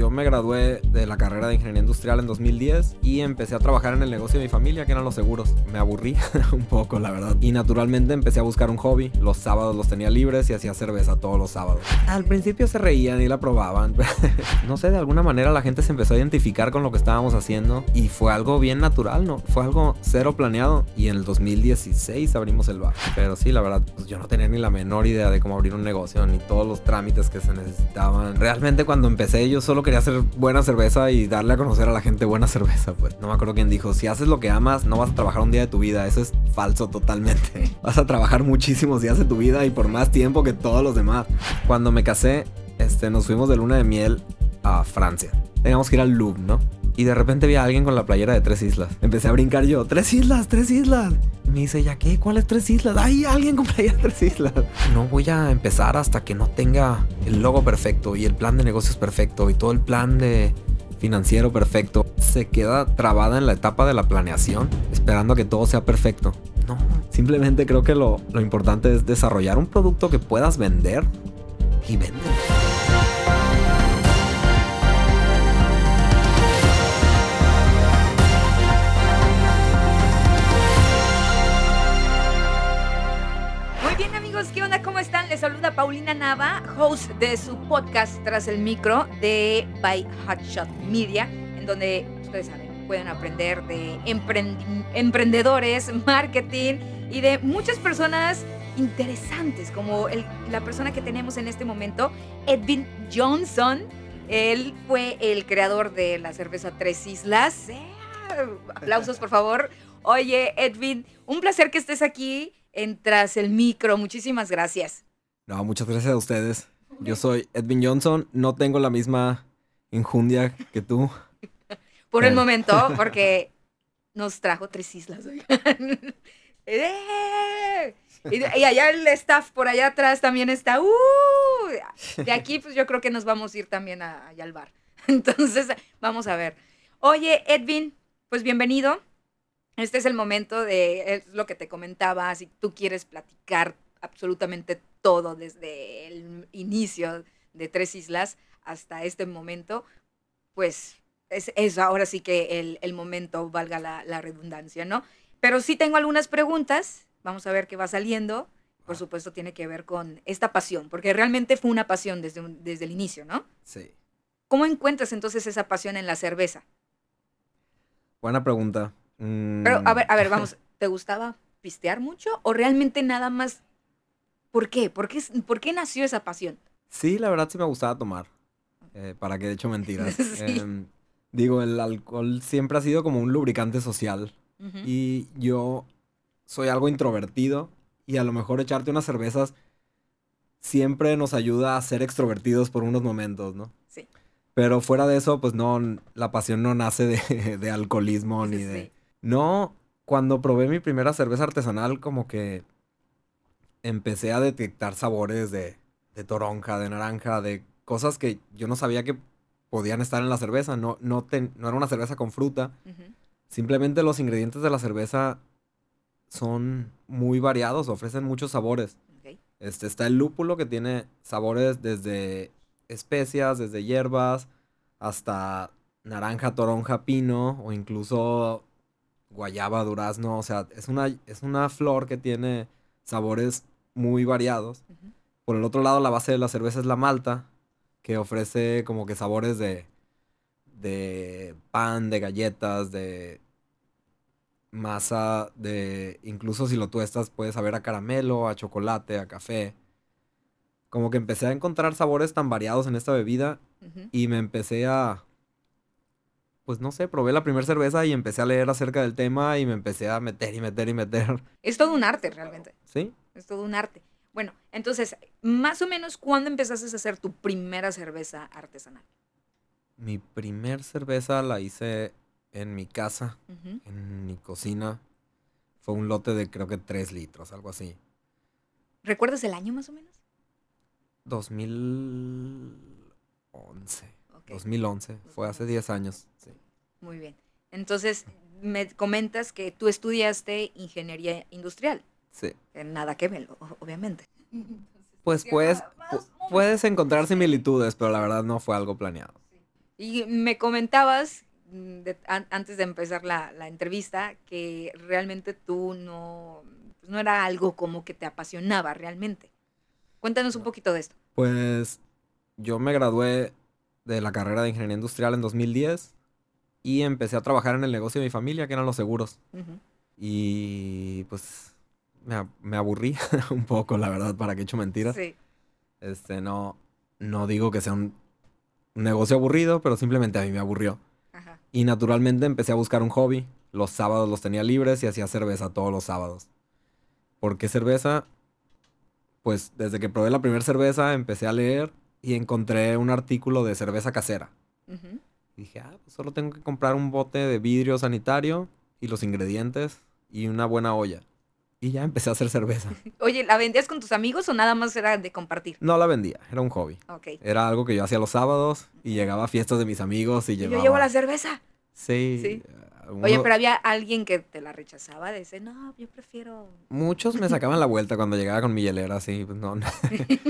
yo me gradué de la carrera de ingeniería industrial en 2010 y empecé a trabajar en el negocio de mi familia, que eran los seguros. Me aburrí un poco, la verdad. Y naturalmente empecé a buscar un hobby. Los sábados los tenía libres y hacía cerveza todos los sábados. Al principio se reían y la probaban. no sé, de alguna manera la gente se empezó a identificar con lo que estábamos haciendo y fue algo bien natural, ¿no? Fue algo cero planeado y en el 2016 abrimos el bar. Pero sí, la verdad, pues yo no tenía ni la menor idea de cómo abrir un negocio ni todos los trámites que se necesitaban. Realmente cuando empecé yo solo quería hacer buena cerveza y darle a conocer a la gente buena cerveza, pues. No me acuerdo quién dijo, si haces lo que amas, no vas a trabajar un día de tu vida. Eso es falso totalmente. Vas a trabajar muchísimos días de tu vida y por más tiempo que todos los demás. Cuando me casé, este, nos fuimos de luna de miel a Francia. Teníamos que ir al Louvre, ¿no? Y de repente vi a alguien con la playera de tres islas. Empecé a brincar yo, tres islas, tres islas. Y me dice, ¿ya qué? ¿Cuáles tres islas? ¡Ay, alguien con playera de tres islas! No voy a empezar hasta que no tenga el logo perfecto y el plan de negocios perfecto y todo el plan de financiero perfecto. Se queda trabada en la etapa de la planeación, esperando a que todo sea perfecto. No, simplemente creo que lo, lo importante es desarrollar un producto que puedas vender y vender. Les saluda Paulina Nava, host de su podcast Tras el Micro de By Hotshot Media, en donde ustedes saben, pueden aprender de emprendedores, marketing y de muchas personas interesantes, como la persona que tenemos en este momento, Edwin Johnson. Él fue el creador de la cerveza Tres Islas. ¡Eh! Aplausos, por favor. Oye, Edwin, un placer que estés aquí en Tras el Micro. Muchísimas gracias. No, muchas gracias a ustedes. Yo soy Edwin Johnson, no tengo la misma enjundia que tú. Por el Eh. momento, porque nos trajo tres islas. ¡Eh! Y allá el staff por allá atrás también está. ¡Uh! De aquí, pues yo creo que nos vamos a ir también a- allá al bar. Entonces, vamos a ver. Oye, Edwin, pues bienvenido. Este es el momento de, es lo que te comentaba, si tú quieres platicar absolutamente todo desde el inicio de Tres Islas hasta este momento, pues es, es ahora sí que el, el momento, valga la, la redundancia, ¿no? Pero sí tengo algunas preguntas, vamos a ver qué va saliendo. Por Ah. supuesto, tiene que ver con esta pasión, porque realmente fue una pasión desde, un- desde el inicio, ¿no? Sí. ¿Cómo encuentras entonces esa pasión en la cerveza? Buena pregunta. Mm, Pero, a ver, a ver, vamos, ¿te gustaba pistear mucho o realmente nada más? ¿Por qué? ¿Por qué, por qué nació esa pasión? Sí, la verdad sí me gustaba tomar. Eh, para que de hecho mentiras. Sí. Em, digo, el alcohol siempre ha sido como un lubricante social. Y yo soy algo introvertido. Y a lo mejor echarte unas cervezas siempre nos ayuda a ser extrovertidos por unos momentos, ¿no? Sí. Pero fuera de eso, pues no, la pasión no nace de, de alcoholismo Sí, ni de... sí. No, cuando probé mi primera cerveza artesanal, como que empecé a detectar sabores de, de toronja, de naranja, de cosas que yo no sabía que podían estar en la cerveza. No, no, ten- no era una cerveza con fruta. Simplemente los ingredientes de la cerveza son muy variados, ofrecen muchos sabores. Este, está el lúpulo que tiene sabores desde especias, desde hierbas, hasta naranja, toronja, pino o incluso guayaba, durazno. O sea, es una, es una flor que tiene sabores muy variados. Por el otro lado, la base de la cerveza es la malta, que ofrece como que sabores de, de pan, de galletas, de masa, de incluso si lo tuestas puede saber a caramelo, a chocolate, a café. Como que empecé a encontrar sabores tan variados en esta bebida y me empecé a, pues no sé, probé la primera cerveza y empecé a leer acerca del tema y me empecé a meter y meter y meter. Es todo un arte realmente. ¿Sí? Es todo un arte. Bueno, entonces, más o menos, ¿cuándo empezaste a hacer tu primera cerveza artesanal? Mi primer cerveza la hice en mi casa, en mi cocina. Fue un lote de creo que 3 litros, algo así. ¿Recuerdas el año más o menos? 2011. Ok, 2011. Fue hace 10 años. Sí. muy bien. Entonces, me comentas que tú estudiaste ingeniería industrial. Sí. Que Nada que ver, o- obviamente. Pues puedes, pu- puedes encontrar similitudes, pero la verdad no fue algo planeado. Y me comentabas mm, de- an- antes de empezar la, la entrevista que realmente tú no, pues no era algo como que te apasionaba realmente. Cuéntanos un poquito de esto. Pues yo me gradué de la carrera de ingeniería industrial en 2010 y empecé a trabajar en el negocio de mi familia, que eran los seguros. Y pues me, me aburrí un poco, la verdad, para que he hecho mentiras. Sí. Este, no, no digo que sea un, negocio aburrido, pero simplemente a mí me aburrió. Ajá. Y naturalmente empecé a buscar un hobby. Los sábados los tenía libres y hacía cerveza todos los sábados. ¿Por qué cerveza? Pues desde que probé la primera cerveza empecé a leer y encontré un artículo de cerveza casera. Y dije, ah, pues solo tengo que comprar un bote de vidrio sanitario y los ingredientes y una buena olla. Y ya empecé a hacer cerveza. Oye, ¿la vendías con tus amigos o nada más era de compartir? No la vendía, era un hobby. Ok. Era algo que yo hacía los sábados y llegaba a fiestas de mis amigos y Y llevaba... Yo llevo la cerveza. Sí. Sí. eh, Oye, pero había alguien que te la rechazaba, de ese, no, yo prefiero... Muchos me sacaban la vuelta cuando llegaba con mi hielera, así, pues no. no.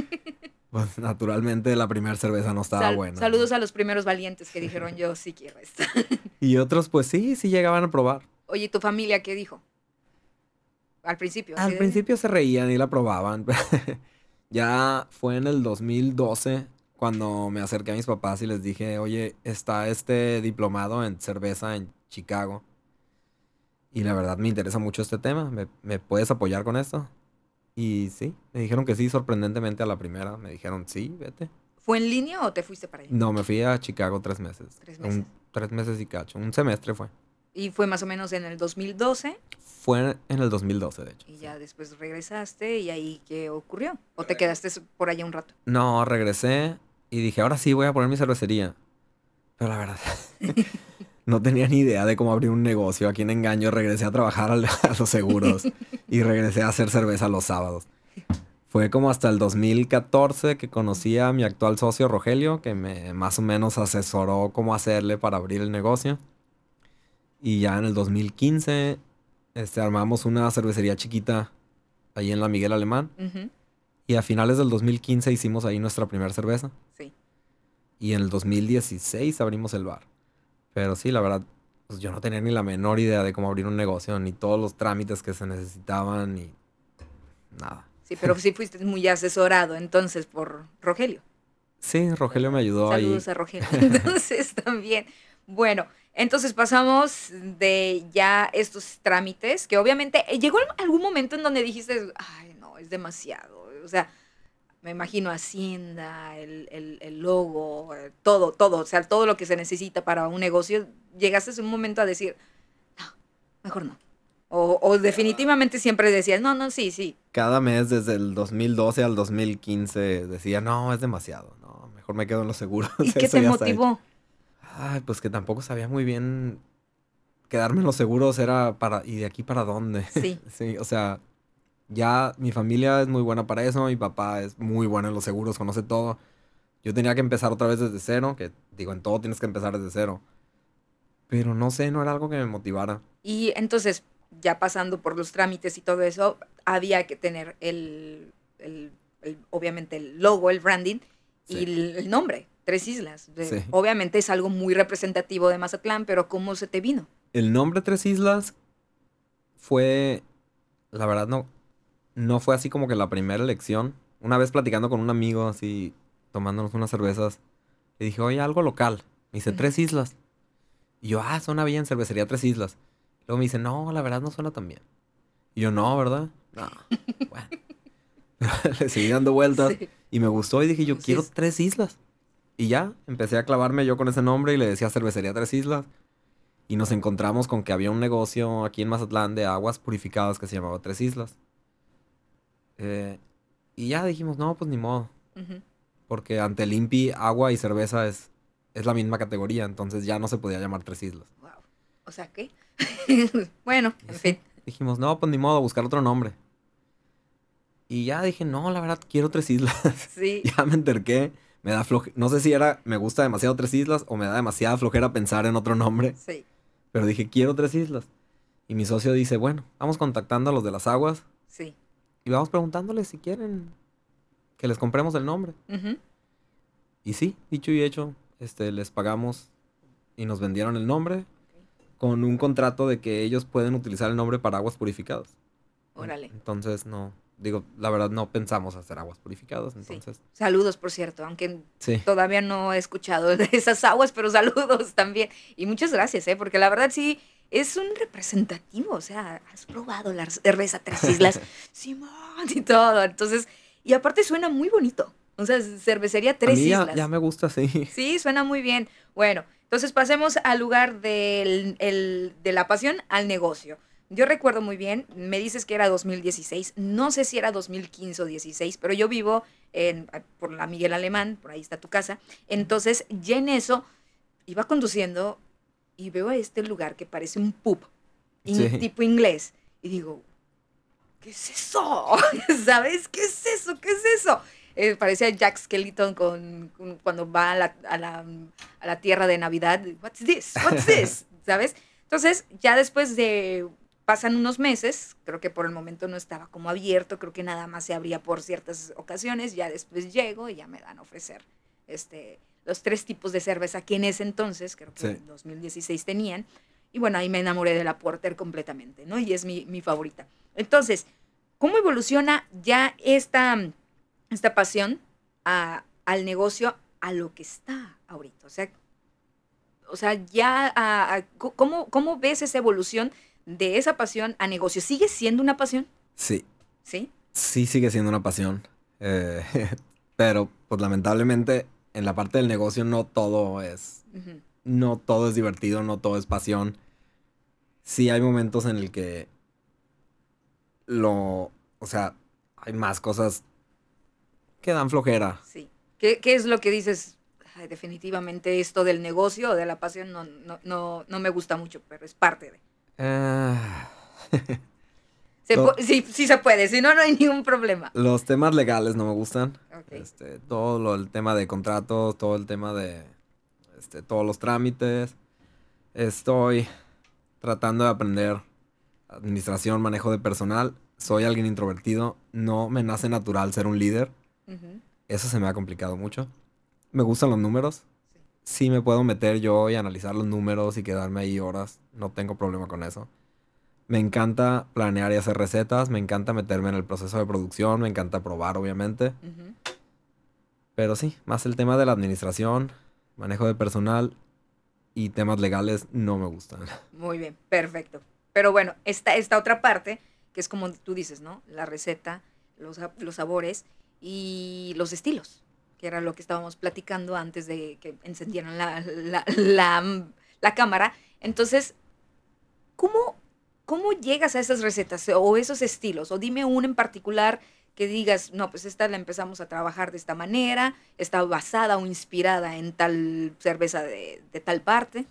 pues naturalmente la primera cerveza no estaba Sal- buena. Saludos a los primeros valientes que dijeron, yo sí quiero esto. Y otros, pues sí, sí llegaban a probar. Oye, ¿tu familia qué dijo? Al principio. Al de- principio se reían y la probaban. ya fue en el 2012 cuando me acerqué a mis papás y les dije, oye, está este diplomado en cerveza en Chicago. Y la verdad me interesa mucho este tema. ¿Me, me puedes apoyar con esto? Y sí, me dijeron que sí, sorprendentemente a la primera. Me dijeron, sí, vete. ¿Fue en línea o te fuiste para allá? No, me fui a Chicago tres meses. Tres Un- meses. tres meses y cacho. Un semestre fue. Y fue más o menos en el 2012 Fue en el 2012, de hecho. y ya después regresaste y ahí qué ocurrió. ¿O te quedaste por allá un rato? No, regresé y dije, ahora sí voy a poner mi cervecería. Pero la verdad, no tenía ni idea de cómo abrir un negocio. Aquí en Engaño regresé a trabajar al- a los seguros y regresé a hacer cerveza los sábados. Fue como hasta el 2014 que conocí a mi actual socio Rogelio, que me más o menos asesoró cómo hacerle para abrir el negocio. Y ya en el 2015 este, armamos una cervecería chiquita ahí en la Miguel Alemán. Y a finales del 2015 hicimos ahí nuestra primera cerveza. Sí. Y en el 2016 abrimos el bar. Pero sí, la verdad, pues yo no tenía ni la menor idea de cómo abrir un negocio, ni todos los trámites que se necesitaban, ni nada. Sí, pero sí fuiste muy asesorado entonces por Rogelio. Sí, Rogelio me ayudó ahí. Saludos a Rogelio. Entonces también. Bueno, entonces pasamos de ya estos trámites, que obviamente eh, llegó algún momento en donde dijiste, ay, no, es demasiado. O sea, me imagino Hacienda, el, el- el logo, eh, todo, todo, o sea, todo lo que se necesita para un negocio. Llegaste en un momento a decir, no, mejor no. O, o definitivamente siempre decías, no, no, sí, sí. Cada mes desde el 2012 al 2015 decía, no, es demasiado, no, mejor me quedo en los seguros. ¿Y qué te ya está hecho". motivó? Ay, pues que tampoco sabía muy bien quedarme en los seguros era para, ¿y de aquí para dónde? Sí. Sí, o sea, ya mi familia es muy buena para eso, mi papá es muy bueno en los seguros, conoce todo. Yo tenía que empezar otra vez desde cero, que digo, en todo tienes que empezar desde cero. Pero no sé, no era algo que me motivara. Y entonces, ya pasando por los trámites y todo eso, había que tener el, el- el- obviamente, el logo, el branding y Sí. el, el nombre, Tres Islas. Sí. Obviamente es algo muy representativo de Mazatlán, pero ¿cómo se te vino? El nombre Tres Islas fue, la verdad, no, no fue así como que la primera elección. Una vez platicando con un amigo, así, tomándonos unas cervezas, le dije, oye, algo local. Me dice. Tres Islas. Y yo, ah, suena bien, cervecería Tres Islas. Luego me dice, no, la verdad no suena tan bien. Y yo, no, ¿verdad? No. Bueno. le seguí dando vueltas Sí. y me gustó y dije, yo quiero es. Tres Islas. Y ya, empecé a clavarme yo con ese nombre y le decía cervecería Tres Islas. Y nos encontramos con que había un negocio aquí en Mazatlán de aguas purificadas que se llamaba Tres Islas. Eh, y ya dijimos, no, pues ni modo. Porque ante el INPI, agua y cerveza es, es la misma categoría. Entonces ya no se podía llamar Tres Islas. Wow. O sea, ¿qué? bueno, en fin. Dijimos, no, pues ni modo, buscar otro nombre. Y ya dije, no, la verdad, quiero Tres Islas. Sí. ya me enterqué. Me da floje... No sé si era, me gusta demasiado Tres Islas o me da demasiada flojera pensar en otro nombre. Sí. Pero dije, quiero Tres Islas. Y mi socio dice, bueno, vamos contactando a los de las aguas Sí. y vamos preguntándoles si quieren que les compremos el nombre. Ujú. Y sí, dicho y hecho, este, les pagamos y nos vendieron el nombre con un contrato de que ellos pueden utilizar el nombre para aguas purificadas. Órale. Entonces, no, digo, la verdad no pensamos hacer aguas purificadas, Sí. entonces, Saludos, por cierto, aunque sí. todavía no he escuchado de esas aguas, pero saludos también. Y muchas gracias, ¿eh? porque la verdad sí es un representativo. O sea, has probado la cerveza Tres Islas, Simón y todo. Entonces, y aparte suena muy bonito. O sea, cervecería A Tres mí ya, Islas. ya me gusta, sí. Sí, suena muy bien. Bueno, entonces pasemos al lugar del, el- de la pasión al negocio. Yo recuerdo muy bien, me dices que era 2016, no sé si era 2015 o 16, pero yo vivo en, por la Miguel Alemán, por ahí está tu casa. Entonces, ya en eso, iba conduciendo y veo a este lugar que parece un pub, in- tipo inglés, y digo, ¿qué es eso? ¿Sabes? ¿Qué es eso? ¿Qué es eso? Eh, parecía Jack Skellington con, con- cuando va a la, a, la, a la tierra de Navidad. What's this? What's this? ¿Sabes? Entonces, ya después de pasan unos meses, creo que por el momento no estaba como abierto, creo que nada más se abría por ciertas ocasiones, ya después llego y ya me dan a ofrecer este los tres tipos de cerveza que en ese entonces, creo que Sí. en 2016 tenían. Y bueno, ahí me enamoré de la Porter completamente, ¿no? Y es mi, mi favorita. Entonces, ¿cómo evoluciona ya esta, esta pasión a- al negocio, a lo que está ahorita? O sea, o sea ya, a- a- ¿cómo, ¿cómo ves esa evolución de esa pasión a negocio? ¿Sigue siendo una pasión? Sí, ¿Sí? sí sigue siendo una pasión. eh, pero, pues lamentablemente, en la parte del negocio no todo es no todo es divertido, no todo es pasión. Sí hay momentos en el que lo, o sea, hay más cosas que dan flojera. Sí. ¿Qué, qué es lo que dices? Ay, definitivamente esto del negocio o de la pasión no, no, no, no me gusta mucho, pero es parte de... Ah, Se sí, sí se puede, si no, no hay ningún problema. los temas legales no me gustan. Este, todo lo, el tema de contratos, todo el tema de este, todos los trámites. Estoy tratando de aprender administración, manejo de personal. Soy alguien introvertido. No me nace natural ser un líder. Eso se me ha complicado mucho. Me gustan los números. Sí me puedo meter yo y analizar los números y quedarme ahí horas. No tengo problema con eso. Me encanta planear y hacer recetas. Me encanta meterme en el proceso de producción. Me encanta probar, obviamente. Pero sí, más el tema de la administración, manejo de personal y temas legales no me gustan. Muy bien, perfecto. Pero bueno, esta, esta otra parte, que es como tú dices, ¿no? La receta, los, los sabores y los estilos, que era lo que estábamos platicando antes de que encendieran la, la, la- la cámara. Entonces, ¿cómo, ¿cómo llegas a esas recetas o esos estilos? O dime uno en particular que digas, no, pues esta la empezamos a trabajar de esta manera, está basada o inspirada en tal cerveza de, de tal parte.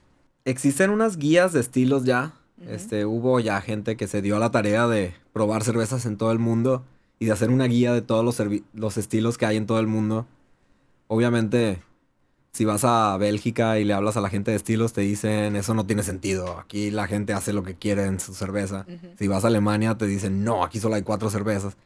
Existen unas guías de estilos ya. Este, hubo ya gente que se dio a la tarea de probar cervezas en todo el mundo y de hacer una guía de todos los, los estilos que hay en todo el mundo. Obviamente, si vas a Bélgica y le hablas a la gente de estilos, te dicen, eso no tiene sentido. Aquí la gente hace lo que quiere en su cerveza. Ujú. Si vas a Alemania, te dicen, no, aquí solo hay cuatro cervezas.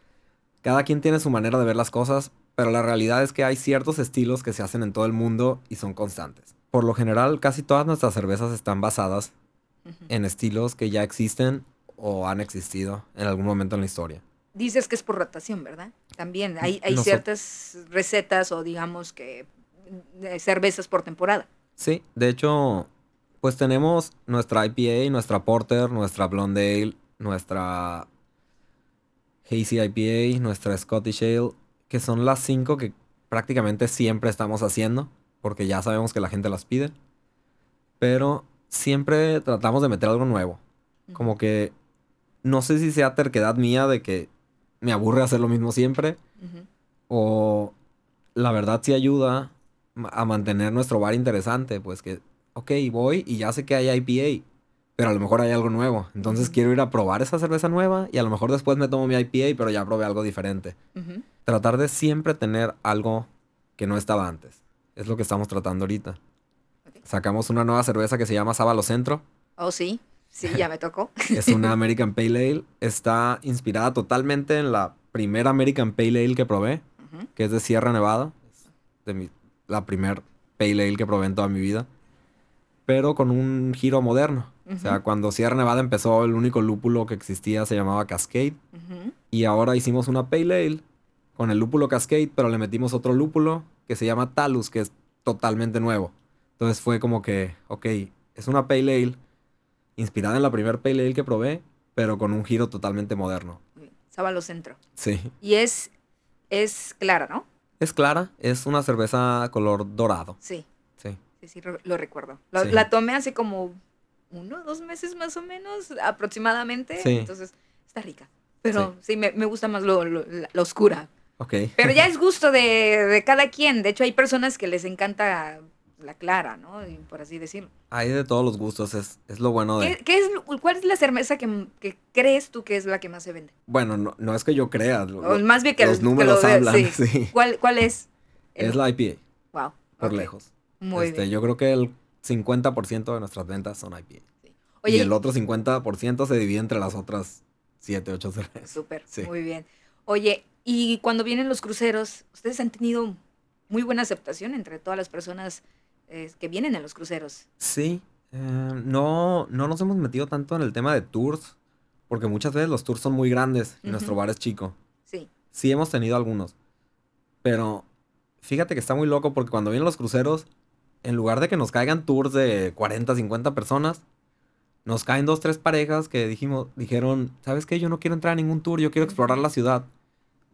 Cada quien tiene su manera de ver las cosas, pero la realidad es que hay ciertos estilos que se hacen en todo el mundo y son constantes. Por lo general, casi todas nuestras cervezas están basadas Ujú. en estilos que ya existen o han existido en algún momento en la historia. Dices que es por rotación, ¿verdad? También hay, hay No ciertas recetas o digamos que de cervezas por temporada. Sí, de hecho, pues tenemos nuestra IPA, nuestra Porter, nuestra Blonde Ale, nuestra Hazy IPA, nuestra Scottish Ale, que son las cinco que prácticamente siempre estamos haciendo, porque ya sabemos que la gente las pide. Pero siempre tratamos de meter algo nuevo. Como que no sé si sea terquedad mía de que me aburre hacer lo mismo siempre, o la verdad sí ayuda a mantener nuestro bar interesante, pues que, ok, voy y ya sé que hay IPA, pero a lo mejor hay algo nuevo. Entonces quiero ir a probar esa cerveza nueva y a lo mejor después me tomo mi IPA, pero ya probé algo diferente. Tratar de siempre tener algo que no estaba antes. Es lo que estamos tratando ahorita. Sacamos una nueva cerveza que se llama Sábalo Centro. Oh, sí, sí, ya me tocó. Es una American Pale Ale. Está inspirada totalmente en la primera American Pale Ale que probé. Que es de Sierra Nevada. Es de mi- la primer pale ale que probé en toda mi vida, pero con un giro moderno. O sea, cuando Sierra Nevada empezó, el único lúpulo que existía se llamaba Cascade. Y ahora hicimos una Pale Ale con el lúpulo Cascade, pero le metimos otro lúpulo que se llama Talus, que es totalmente nuevo. Entonces fue como que, ok, es una Pale Ale inspirada en la primer Pale Ale que probé, pero con un giro totalmente moderno. Sábalo Centro. Sí. Y es, es clara, ¿no? Es clara, es una cerveza color dorado. Sí, Sí. sí, sí, lo, recuerdo. Sí. La tomé hace como uno, dos meses más o menos, aproximadamente. Sí. Entonces, está rica. Pero sí, me, me gusta más lo, lo- la, la oscura. Ok. Pero ya es gusto de, de cada quien. De hecho, hay personas que les encanta la clara, ¿no? Y por así decirlo. Hay de todos los gustos, es, es lo bueno de... ¿Qué, qué es, ¿Cuál es la cerveza que, que crees tú que es la que más se vende? Bueno, no, no es que yo crea, lo- O más bien que los que números lo ve- hablan, sí. sí. ¿Cuál, ¿Cuál es? El- es la IPA, Wow. por lejos. Muy Este, bien. Yo creo que el 50% de nuestras ventas son IPA. Oye, y el otro 50% se divide entre las otras 7, 8 cervezas. Súper, muy bien. Oye, y cuando vienen los cruceros, ustedes han tenido muy buena aceptación entre todas las personas eh, que vienen en los cruceros. Sí, eh, no, no nos hemos metido tanto en el tema de tours, porque muchas veces los tours son muy grandes y nuestro bar es chico. Sí. Sí hemos tenido algunos, pero fíjate que está muy loco porque cuando vienen los cruceros, en lugar de que nos caigan tours de 40, 50 personas, nos caen dos, tres parejas que dijimos, dijeron, ¿sabes qué? Yo no quiero entrar a ningún tour, yo quiero explorar la ciudad.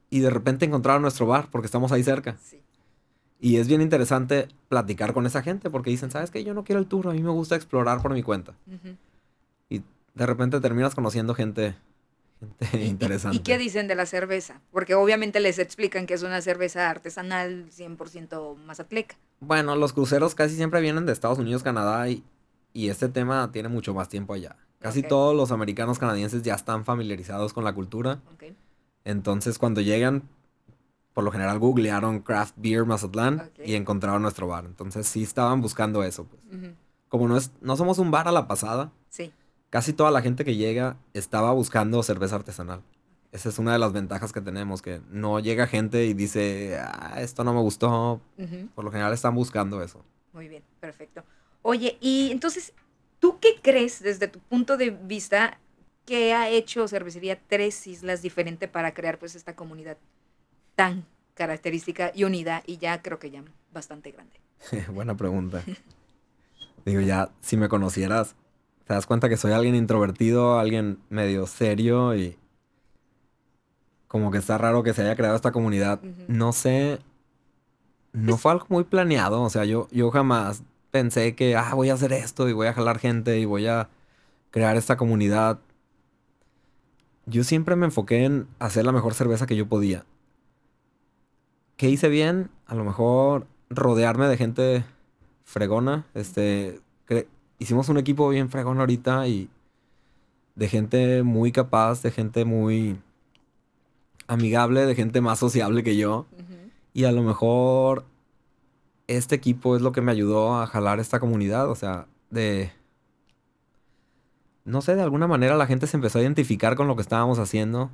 Y de repente encontraron nuestro bar porque estamos ahí cerca. Sí. Y es bien interesante platicar con esa gente porque dicen, ¿sabes qué? Yo no quiero el tour, a mí me gusta explorar por mi cuenta. Y de repente terminas conociendo gente, gente ¿Y- y- interesante. ¿Y, qué dicen de la cerveza? Porque obviamente les explican que es una cerveza artesanal 100% mazatleca. Bueno, los cruceros casi siempre vienen de Estados Unidos, Canadá y, y este tema tiene mucho más tiempo allá. Casi todos los americanos canadienses ya están familiarizados con la cultura. Entonces cuando llegan, por lo general googlearon Craft Beer Mazatlán y encontraron nuestro bar. Entonces sí estaban buscando eso. Pues. Como no, es, no somos un bar a la pasada, Sí. casi toda la gente que llega estaba buscando cerveza artesanal. Esa es una de las ventajas que tenemos, que no llega gente y dice, ah, esto no me gustó. Por lo general están buscando eso. Muy bien, perfecto. Oye, y entonces, ¿tú qué crees desde tu punto de vista que ha hecho Cervecería Tres Islas diferente para crear pues esta comunidad tan característica y unida y ya creo que ya bastante grande? Buena pregunta. Digo, ya, si me conocieras, te das cuenta que soy alguien introvertido, alguien medio serio y como que está raro que se haya creado esta comunidad. No sé, no fue algo muy planeado, o sea, yo, yo jamás pensé que, ah, voy a hacer esto y voy a jalar gente y voy a crear esta comunidad. Yo siempre me enfoqué en hacer la mejor cerveza que yo podía. ¿Qué hice bien? A lo mejor rodearme de gente fregona. Este, hicimos un equipo bien fregón ahorita y de gente muy capaz, de gente muy amigable, de gente más sociable que yo. Y a lo mejor este equipo es lo que me ayudó a jalar esta comunidad. O sea, de... No sé, de alguna manera la gente se empezó a identificar con lo que estábamos haciendo.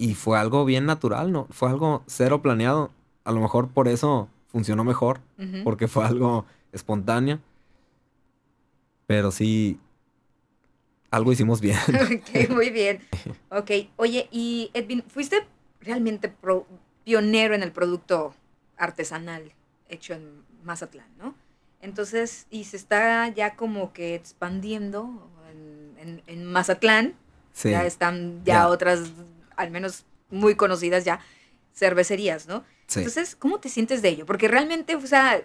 Y fue algo bien natural, ¿no? Fue algo cero planeado. A lo mejor por eso funcionó mejor, Ujú. porque fue algo espontáneo. Pero sí, algo hicimos bien. Ok, muy bien. Ok, oye, y Edwin, fuiste realmente pro- pionero en el producto artesanal hecho en Mazatlán, ¿no? Entonces, y se está ya como que expandiendo en, en- en Mazatlán. Sí. Ya están ya Ya. otras, al menos muy conocidas ya, cervecerías, ¿no? Sí. Entonces, ¿cómo te sientes de ello? Porque realmente, o sea,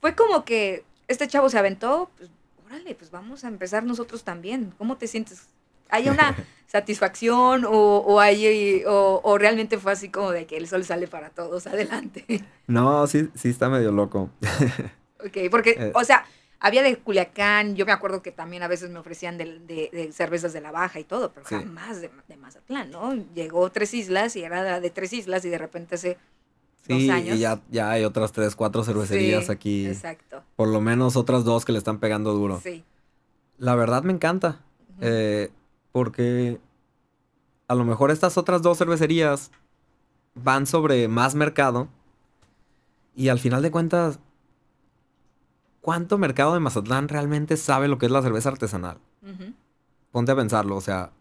fue como que este chavo se aventó, pues, órale, pues vamos a empezar nosotros también. ¿Cómo te sientes? ¿Hay una satisfacción o, o, hay, o, o realmente fue así como de que el sol sale para todos, adelante? No, sí, sí está medio loco. ok, porque, Eh. o sea, había de Culiacán, yo me acuerdo que también a veces me ofrecían de, de- de cervezas de la Baja y todo, pero Sí. jamás de, de Mazatlán, ¿no? Llegó Tres Islas y era de Tres Islas y de repente hace dos Sí, años. y ya, ya hay otras tres, cuatro cervecerías Sí, aquí. Exacto. Por lo menos otras dos que le están pegando duro. Sí. La verdad me encanta. Eh, porque a lo mejor estas otras dos cervecerías van sobre más mercado. Y al final de cuentas, ¿cuánto mercado de Mazatlán realmente sabe lo que es la cerveza artesanal? Ponte a pensarlo, o sea,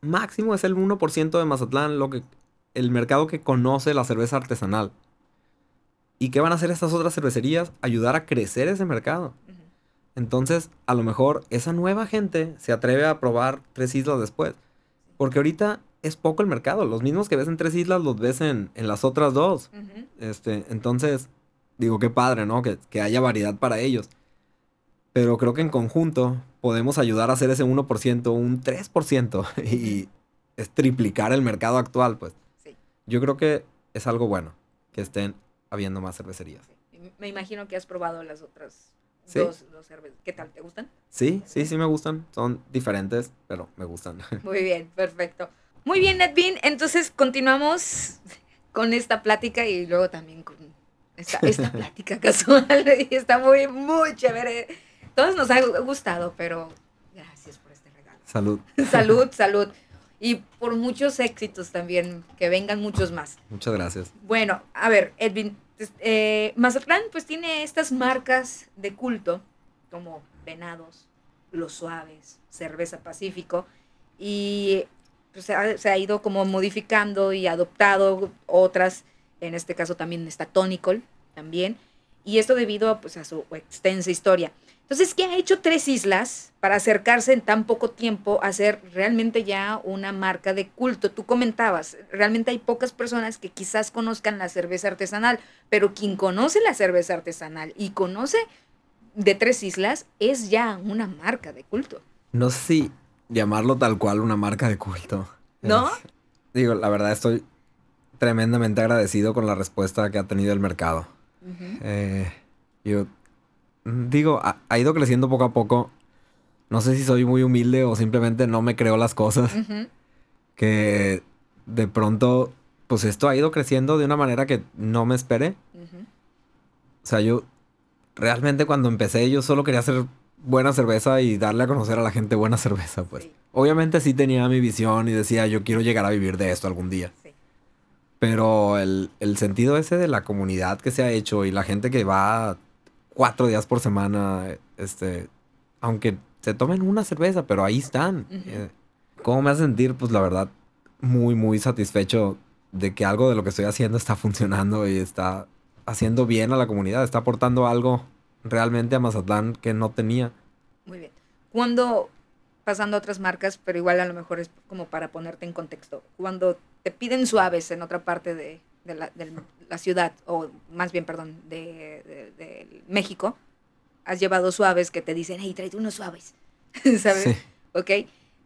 máximo es el 1% de Mazatlán lo que el mercado que conoce la cerveza artesanal. ¿Y qué van a hacer estas otras cervecerías? Ayudar a crecer ese mercado. Entonces, a lo mejor esa nueva gente se atreve a probar Tres Islas después. Porque ahorita es poco el mercado. Los mismos que ves en Tres Islas los ves en, en las otras dos. Este, entonces, digo, qué padre, ¿no? Que, que haya variedad para ellos. Pero creo que en conjunto podemos ayudar a hacer ese 1%, un 3% y es triplicar el mercado actual, pues. Sí. Yo creo que es algo bueno que estén habiendo más cervecerías. Sí. Me imagino que has probado las otras Sí. dos, dos. ¿Qué tal? ¿Te gustan? Sí, sí, sí me gustan. Son diferentes, pero me gustan. Muy bien, perfecto. Muy bien, Edwin. Entonces continuamos con esta plática y luego también con esta, esta plática casual. Y está muy, muy chévere. Todos nos ha gustado, pero gracias por este regalo. Salud. Salud, salud. Y por muchos éxitos también, que vengan muchos más. Muchas gracias. Bueno, a ver, Edwin, pues, eh, Mazatlán pues tiene estas marcas de culto como Venados, Los Suaves, Cerveza Pacífico y pues, se, ha, se ha ido como modificando y adoptado otras, en este caso también está Tonicol también, y esto debido pues, a su extensa historia. Entonces, ¿qué ha hecho Tres Islas para acercarse en tan poco tiempo a ser realmente ya una marca de culto? Tú comentabas, realmente hay pocas personas que quizás conozcan la cerveza artesanal, pero quien conoce la cerveza artesanal y conoce de Tres Islas es ya una marca de culto. No sé si llamarlo tal cual una marca de culto. ¿No? Es- digo, la verdad estoy tremendamente agradecido con la respuesta que ha tenido el mercado. Eh, yo digo, ha, ha ido creciendo poco a poco. No sé si soy muy humilde o simplemente no me creo las cosas. Que de pronto, pues esto ha ido creciendo de una manera que no me esperé. O sea, yo realmente cuando empecé yo solo quería hacer buena cerveza y darle a conocer a la gente buena cerveza, pues. Sí. Obviamente sí tenía mi visión y decía, yo quiero llegar a vivir de esto algún día. Sí. Pero el, el sentido ese de la comunidad que se ha hecho y la gente que va cuatro días por semana, este, aunque se tomen una cerveza, pero ahí están. Eh, ¿Cómo me hace sentir? Pues la verdad, muy, muy satisfecho de que algo de lo que estoy haciendo está funcionando y está haciendo bien a la comunidad, está aportando algo realmente a Mazatlán que no tenía. Muy bien. Cuando, pasando a otras marcas, pero igual a lo mejor es como para ponerte en contexto, cuando te piden suaves en otra parte de, de la, de la ciudad, o más bien, perdón, de, de- México, has llevado suaves que te dicen, hey, tráete unos suaves, ¿sabes? Sí. ¿Ok?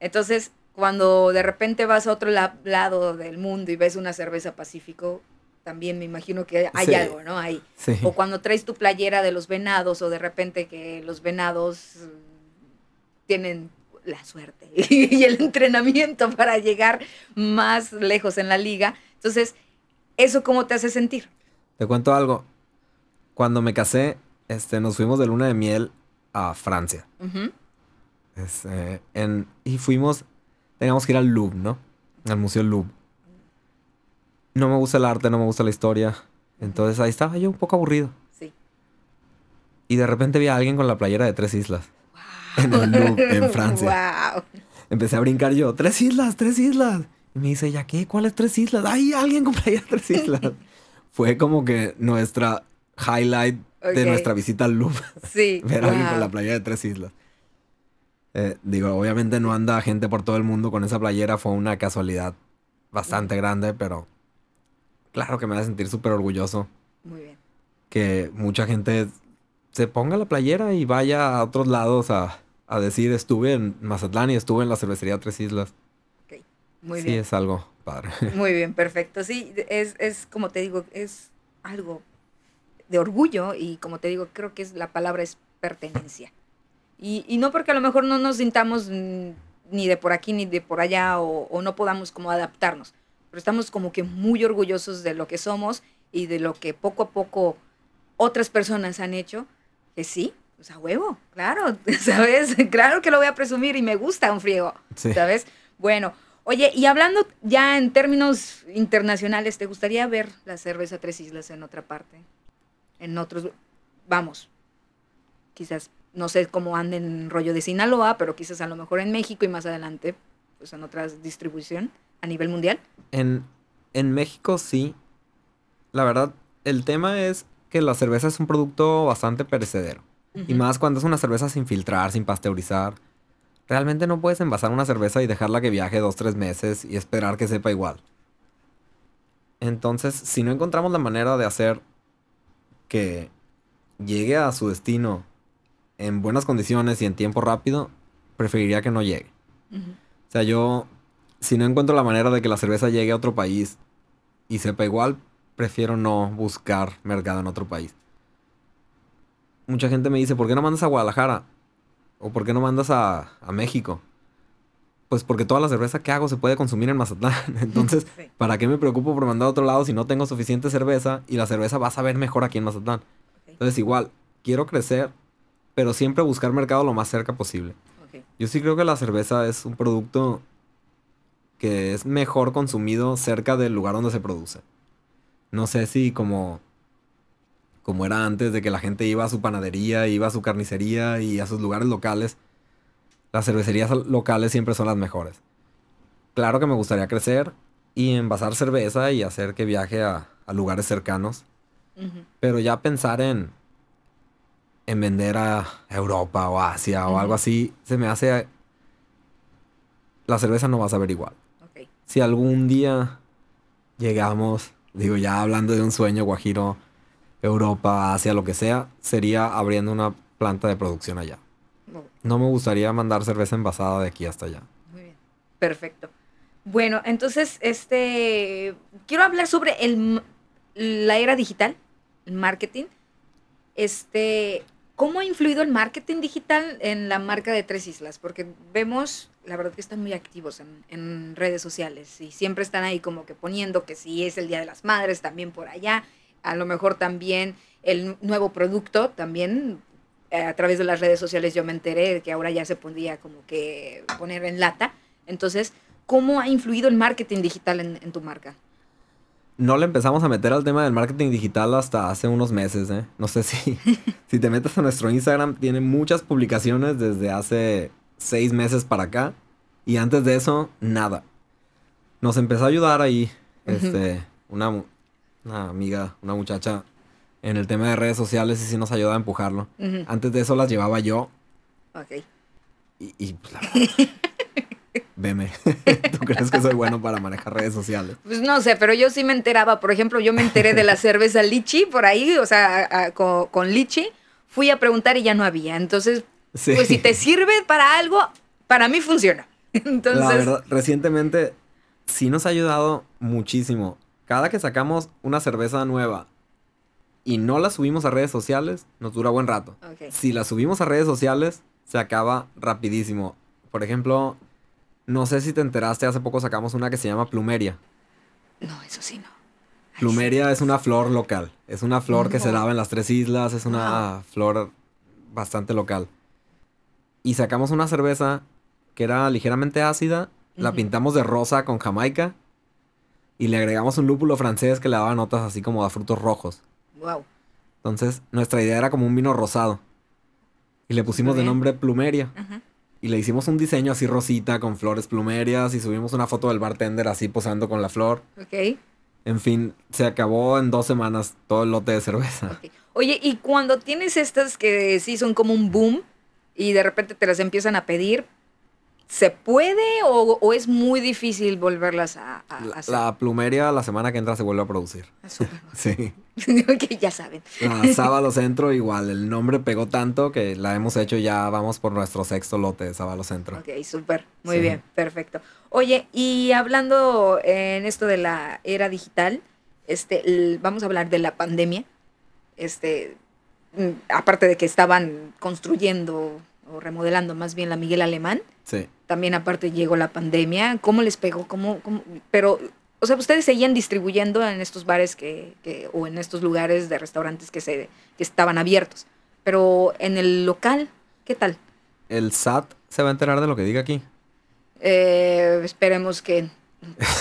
Entonces, cuando de repente vas a otro la- lado del mundo y ves una cerveza Pacífico, también me imagino que hay Sí. algo, ¿no? Ahí. Sí. O cuando traes tu playera de los venados o de repente que los venados mm, tienen la suerte y el entrenamiento para llegar más lejos en la liga. Entonces, ¿eso cómo te hace sentir? Te cuento algo. Cuando me casé, este, nos fuimos de luna de miel a Francia. Este, en, y fuimos, teníamos que ir al Louvre, ¿no? Al Museo Louvre. No me gusta el arte, no me gusta la historia. Entonces ahí estaba yo un poco aburrido. Sí. Y de repente vi a alguien con la playera de tres islas. En el Louvre, en Francia. Wow. Empecé a brincar yo, tres islas, tres islas. Y me dice, ¿ya qué? ¿Cuáles tres islas? ¡Ay, alguien con playera de tres islas! Fue como que nuestra highlight de nuestra visita al Louvre. Sí. ver a alguien con wow. la playera de tres islas. Eh, digo, obviamente no anda gente por todo el mundo con esa playera, fue una casualidad bastante grande, pero claro que me hace sentir súper orgulloso Muy bien. que mucha gente se ponga la playera y vaya a otros lados a, a decir estuve en Mazatlán y estuve en la cervecería Tres Islas. ok, Muy sí, bien. es algo padre. Muy bien, perfecto. Sí, es, es como te digo, es algo de orgullo y como te digo, creo que es la palabra es pertenencia. Y, y no porque a lo mejor no nos sintamos ni de por aquí ni de por allá o, o no podamos como adaptarnos, pero estamos como que muy orgullosos de lo que somos y de lo que poco a poco otras personas han hecho, que sí, o sea, huevo, claro, ¿sabes? Claro que lo voy a presumir y me gusta un friego. Sí. ¿sabes? Bueno, oye, y hablando ya en términos internacionales, ¿te gustaría ver la cerveza Tres Islas en otra parte? En otros, vamos, quizás, no sé cómo anden en rollo de Sinaloa, pero quizás a lo mejor en México y más adelante, pues en otras distribución a nivel mundial. En, en México sí. La verdad, el tema es que la cerveza es un producto bastante perecedero. Y más cuando es una cerveza sin filtrar, sin pasteurizar. Realmente no puedes envasar una cerveza y dejarla que viaje dos, tres meses y esperar que sepa igual. Entonces, si no encontramos la manera de hacer que llegue a su destino en buenas condiciones y en tiempo rápido, preferiría que no llegue. O sea, yo, si no encuentro la manera de que la cerveza llegue a otro país y sepa igual, prefiero no buscar mercado en otro país. Mucha gente me dice, ¿por qué no mandas a Guadalajara? ¿O por qué no mandas a, a México? Pues porque toda la cerveza que hago se puede consumir en Mazatlán. Entonces, Sí. ¿para qué me preocupo por mandar a otro lado si no tengo suficiente cerveza y la cerveza va a saber mejor aquí en Mazatlán? Entonces, igual, quiero crecer, pero siempre buscar mercado lo más cerca posible. Yo sí creo que la cerveza es un producto que es mejor consumido cerca del lugar donde se produce. No sé si como, como era antes de que la gente iba a su panadería, iba a su carnicería y a sus lugares locales. Las cervecerías locales siempre son las mejores. Claro que me gustaría crecer y envasar cerveza y hacer que viaje a, a lugares cercanos. Pero ya pensar en, en vender a Europa o Asia o algo así, se me hace... La cerveza no va a saber igual. Si algún día llegamos, digo ya hablando de un sueño guajiro, Europa, Asia, lo que sea, sería abriendo una planta de producción allá. No me gustaría mandar cerveza envasada de aquí hasta allá. Muy bien. Perfecto. Bueno, entonces, este, quiero hablar sobre el, la era digital, el marketing. Este, ¿cómo ha influido el marketing digital en la marca de Tres Islas? Porque vemos, la verdad que están muy activos en, en redes sociales y siempre están ahí como que poniendo que si es el Día de las Madres, también por allá. A lo mejor también el nuevo producto, también eh, a través de las redes sociales yo me enteré de que ahora ya se podía como que poner en lata. Entonces, ¿cómo ha influido el marketing digital en, en tu marca? No le empezamos a meter al tema del marketing digital hasta hace unos meses, ¿eh? No sé si, si te metes a nuestro Instagram, tiene muchas publicaciones desde hace seis meses para acá. Y antes de eso, nada. Nos empezó a ayudar ahí, este, una amiga, una muchacha, en el tema de redes sociales y sí nos ayuda a empujarlo. Antes de eso las llevaba yo Ok. y, y, pues, la verdad, veme. ¿Tú crees que soy bueno para manejar redes sociales? Pues no sé, pero yo sí me enteraba. Por ejemplo, yo me enteré de la cerveza Lichi por ahí, o sea, a- a- con, con Lichi. Fui a preguntar y ya no había. Entonces, Sí. pues si te sirve para algo, para mí funciona. Entonces, La verdad, recientemente sí nos ha ayudado muchísimo. Cada que sacamos una cerveza nueva y no la subimos a redes sociales, nos dura buen rato. Si la subimos a redes sociales, se acaba rapidísimo. Por ejemplo, no sé si te enteraste, hace poco sacamos una que se llama Plumeria. No, eso sí no. Ay, Plumeria es una flor local. Es una flor que se daba en las tres islas. Es una flor bastante local. Y sacamos una cerveza que era ligeramente ácida. La pintamos de rosa con jamaica. Y le agregamos un lúpulo francés que le daba notas así como a frutos rojos. Wow. Entonces, nuestra idea era como un vino rosado. Y le pusimos de nombre Plumeria. Ajá. Y le hicimos un diseño así rosita con flores plumerias. Y subimos una foto del bartender así posando con la flor. Ok. En fin, se acabó en dos semanas todo el lote de cerveza. Ok. Oye, y cuando tienes estas que sí son como un boom y de repente te las empiezan a pedir, ¿se puede o, o es muy difícil volverlas a, a La, hacer? la plumeria la semana que entra se vuelve a producir. Ah. Sí. ok, ya saben. La Sábalo Centro igual, el nombre pegó tanto que la hemos hecho ya, vamos por nuestro sexto lote de Sábalo Centro. Ok, súper. Muy Sí. bien, perfecto. Oye, y hablando en esto de la era digital, este, l- vamos a hablar de la pandemia. Este, mm, aparte de que estaban construyendo o remodelando más bien la Miguel Alemán, Sí. también aparte llegó la pandemia. ¿Cómo les pegó? ¿Cómo, cómo? Pero, o sea, ustedes seguían distribuyendo en estos bares que, que- o en estos lugares de restaurantes que, se, que estaban abiertos. Pero en el local, ¿qué tal? El SAT se va a enterar de lo que diga aquí. Eh, esperemos que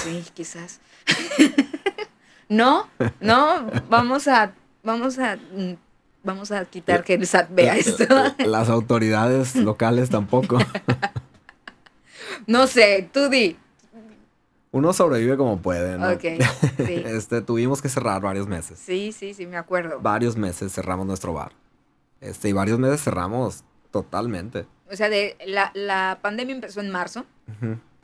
sí, quizás. no, no, vamos a, vamos a, mm, vamos a quitar que el SAT vea esto. Las autoridades locales tampoco. No sé, tú di. Uno sobrevive como puede, ¿no? Ok, sí. Este, tuvimos que cerrar varios meses. Sí, sí, sí, me acuerdo. Varios meses cerramos nuestro bar. Este, y varios meses cerramos totalmente. O sea, de la, la pandemia empezó en marzo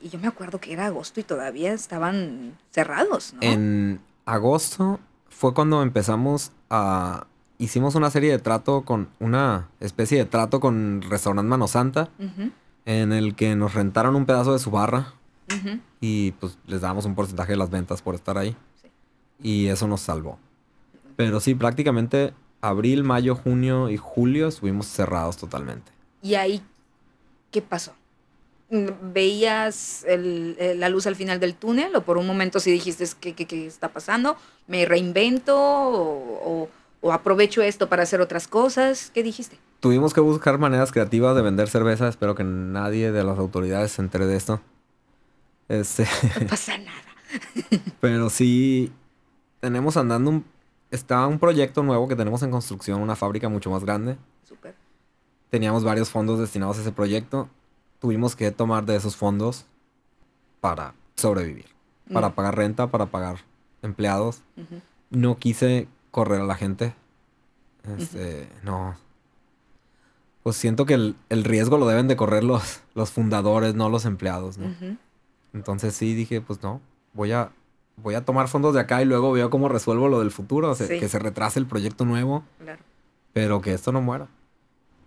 y yo me acuerdo que era agosto y todavía estaban cerrados, ¿no? En agosto fue cuando empezamos a... Hicimos una serie de trato con... Una especie de trato con Restaurant Mano Santa. En el que nos rentaron un pedazo de su barra. Y pues les dábamos un porcentaje de las ventas por estar ahí. Sí. Y eso nos salvó. Pero sí, prácticamente abril, mayo, junio y julio estuvimos cerrados totalmente. Y ahí, ¿qué pasó? ¿Veías el- el- la luz al final del túnel o por un momento sí dijiste ¿qué, qué, qué está pasando? ¿Me reinvento o, o- o aprovecho esto para hacer otras cosas? ¿Qué dijiste? Tuvimos que buscar maneras creativas de vender cerveza. Espero que nadie de las autoridades se entere de esto. Este, No pasa nada. pero sí, tenemos andando un... Está un proyecto nuevo que tenemos en construcción, una fábrica mucho más grande. Súper. Teníamos varios fondos destinados a ese proyecto. Tuvimos que tomar de esos fondos para sobrevivir. Para Mm, pagar renta, para pagar empleados. No quise correr a la gente. Este, no. Pues siento que el, el riesgo lo deben de correr los, los fundadores, no los empleados, ¿no? Entonces sí dije, pues no, voy a, voy a tomar fondos de acá y luego veo cómo resuelvo lo del futuro. Sí. Que se retrase el proyecto nuevo, Claro. pero que esto no muera.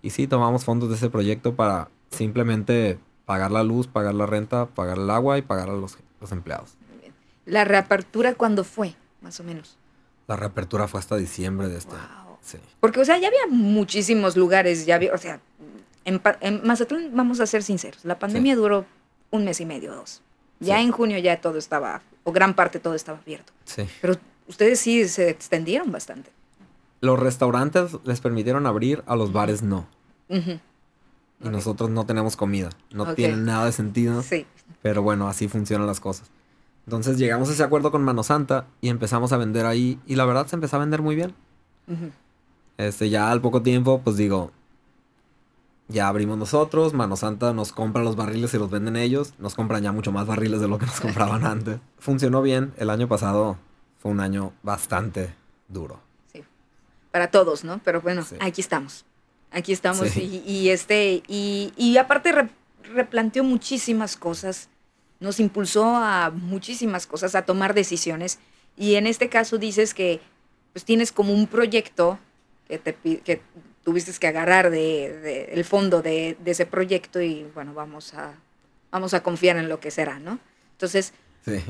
Y sí, tomamos fondos de ese proyecto para simplemente pagar la luz, pagar la renta, pagar el agua y pagar a los, los empleados. ¿La reapertura cuándo fue, más o menos? La reapertura fue hasta diciembre de este. Wow. Sí. Porque, o sea, ya había muchísimos lugares, ya había, o sea, en, Mazatlán, vamos a ser sinceros, la pandemia duró un mes y medio, dos. Ya Sí. en junio ya todo estaba, o gran parte todo estaba abierto. Sí. Pero ustedes sí se extendieron bastante. Los restaurantes les permitieron abrir, a los bares no. Y nosotros no tenemos comida. No tiene nada de sentido. Sí. Pero bueno, así funcionan las cosas. Entonces llegamos a ese acuerdo con Mano Santa y empezamos a vender ahí. Y la verdad se empezó a vender muy bien. Este, ya al poco tiempo, pues digo, ya abrimos nosotros. Mano Santa nos compra los barriles y los venden ellos. Nos compran ya mucho más barriles de lo que nos compraban antes. Funcionó bien. El año pasado fue un año bastante duro. Sí. Para todos, ¿no? Pero bueno, Sí. aquí estamos. Aquí estamos Sí. y, y este y, y aparte re- replanteó muchísimas cosas, nos impulsó a muchísimas cosas, a tomar decisiones y en este caso dices que pues tienes como un proyecto que te que tuviste que agarrar de, de- el fondo de, de ese proyecto y bueno vamos a vamos a confiar en lo que será, ¿no? Entonces Sí.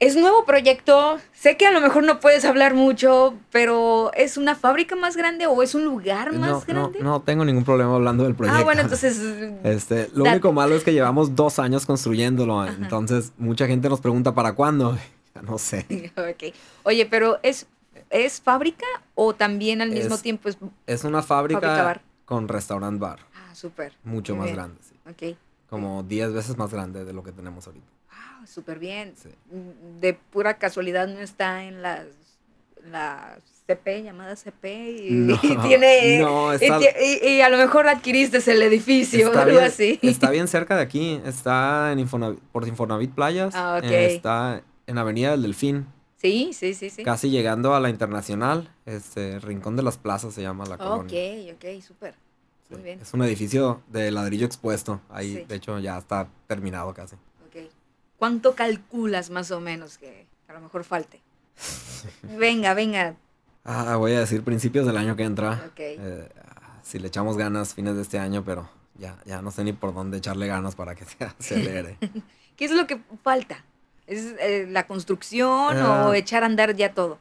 Es nuevo proyecto. Sé que a lo mejor no puedes hablar mucho, pero ¿es una fábrica más grande o es un lugar más No, no, grande? no tengo ningún problema hablando del proyecto. ah, bueno, entonces. Este, lo único malo es que llevamos dos años construyéndolo. Entonces, mucha gente nos pregunta para cuándo. Ya No sé. ok. Oye, pero ¿es, ¿es fábrica o también al mismo Es- tiempo es. Es una fábrica, Fábrica bar. con restaurant bar. Ah, súper. Mucho Muy más bien. grande, sí. Ok. Como 10 veces más grande de lo que tenemos ahorita. Ah, súper bien. Sí. De pura casualidad no está en las. La CP, llamada CP, y, No, y tiene. no, y está- ti- y, y a lo mejor adquiriste el edificio o algo bien, así. está bien cerca de aquí. Está en Infonavit, por Infonavit Playas. Ah, ok. Eh, está en Avenida del Delfín. Sí, sí, sí, sí. Casi llegando a la Internacional. Este, Rincón de las Plazas se llama la Ok, colonia. ok, súper. Sí, Muy bien. Es un edificio de ladrillo expuesto. Ahí, Sí. de hecho, ya está terminado casi. ¿Cuánto calculas más o menos que a lo mejor falte? Venga, venga. Ah, voy a decir principios del año que entra. Ok. Eh, si le echamos ganas fines de este año, pero ya, ya no sé ni por dónde echarle ganas para que se acelere. ¿Qué es lo que falta? ¿Es eh, la construcción Ah. o echar a andar ya todo?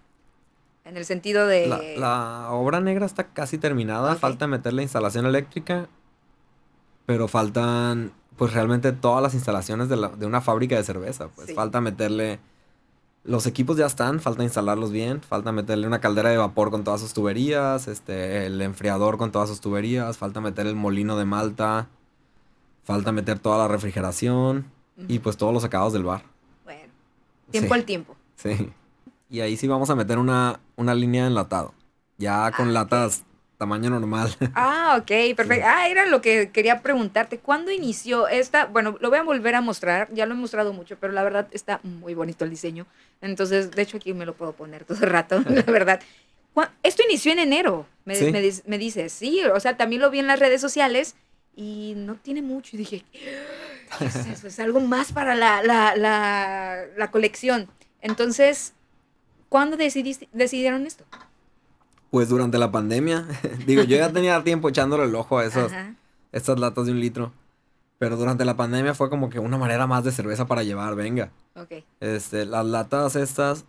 En el sentido de... la, la obra negra está casi terminada. Falta meter la instalación eléctrica. Pero faltan, pues realmente todas las instalaciones de, la- de una fábrica de cerveza. Pues Sí. falta meterle. Los equipos ya están, falta instalarlos bien. Falta meterle una caldera de vapor con todas sus tuberías. Este, el enfriador con todas sus tuberías. Falta meter el molino de malta. Falta meter toda la refrigeración. Y pues todos los acabados del bar. Bueno, tiempo Sí. al tiempo. Sí. Y ahí sí vamos a meter una, una línea de enlatado. Ya con Ah, latas tamaño normal. Ah, ok, perfecto. Ah, era lo que quería preguntarte. ¿Cuándo inició esta? Bueno, lo voy a volver a mostrar. Ya lo he mostrado mucho, pero la verdad está muy bonito el diseño. Entonces, de hecho, aquí me lo puedo poner todo el rato, la verdad. Esto inició en enero, me, ¿Sí? me, dices. Sí, o sea, también lo vi en las redes sociales y no tiene mucho. Y dije, ¿qué es eso? Es algo más para la, la, la, la colección. Entonces, ¿cuándo decidiste, decidieron esto? Pues durante la pandemia. Digo, yo ya tenía tiempo echándole el ojo a esas, latas de un litro. Pero durante la pandemia fue como que una manera más de cerveza para llevar, venga. Ok. Este, las latas estas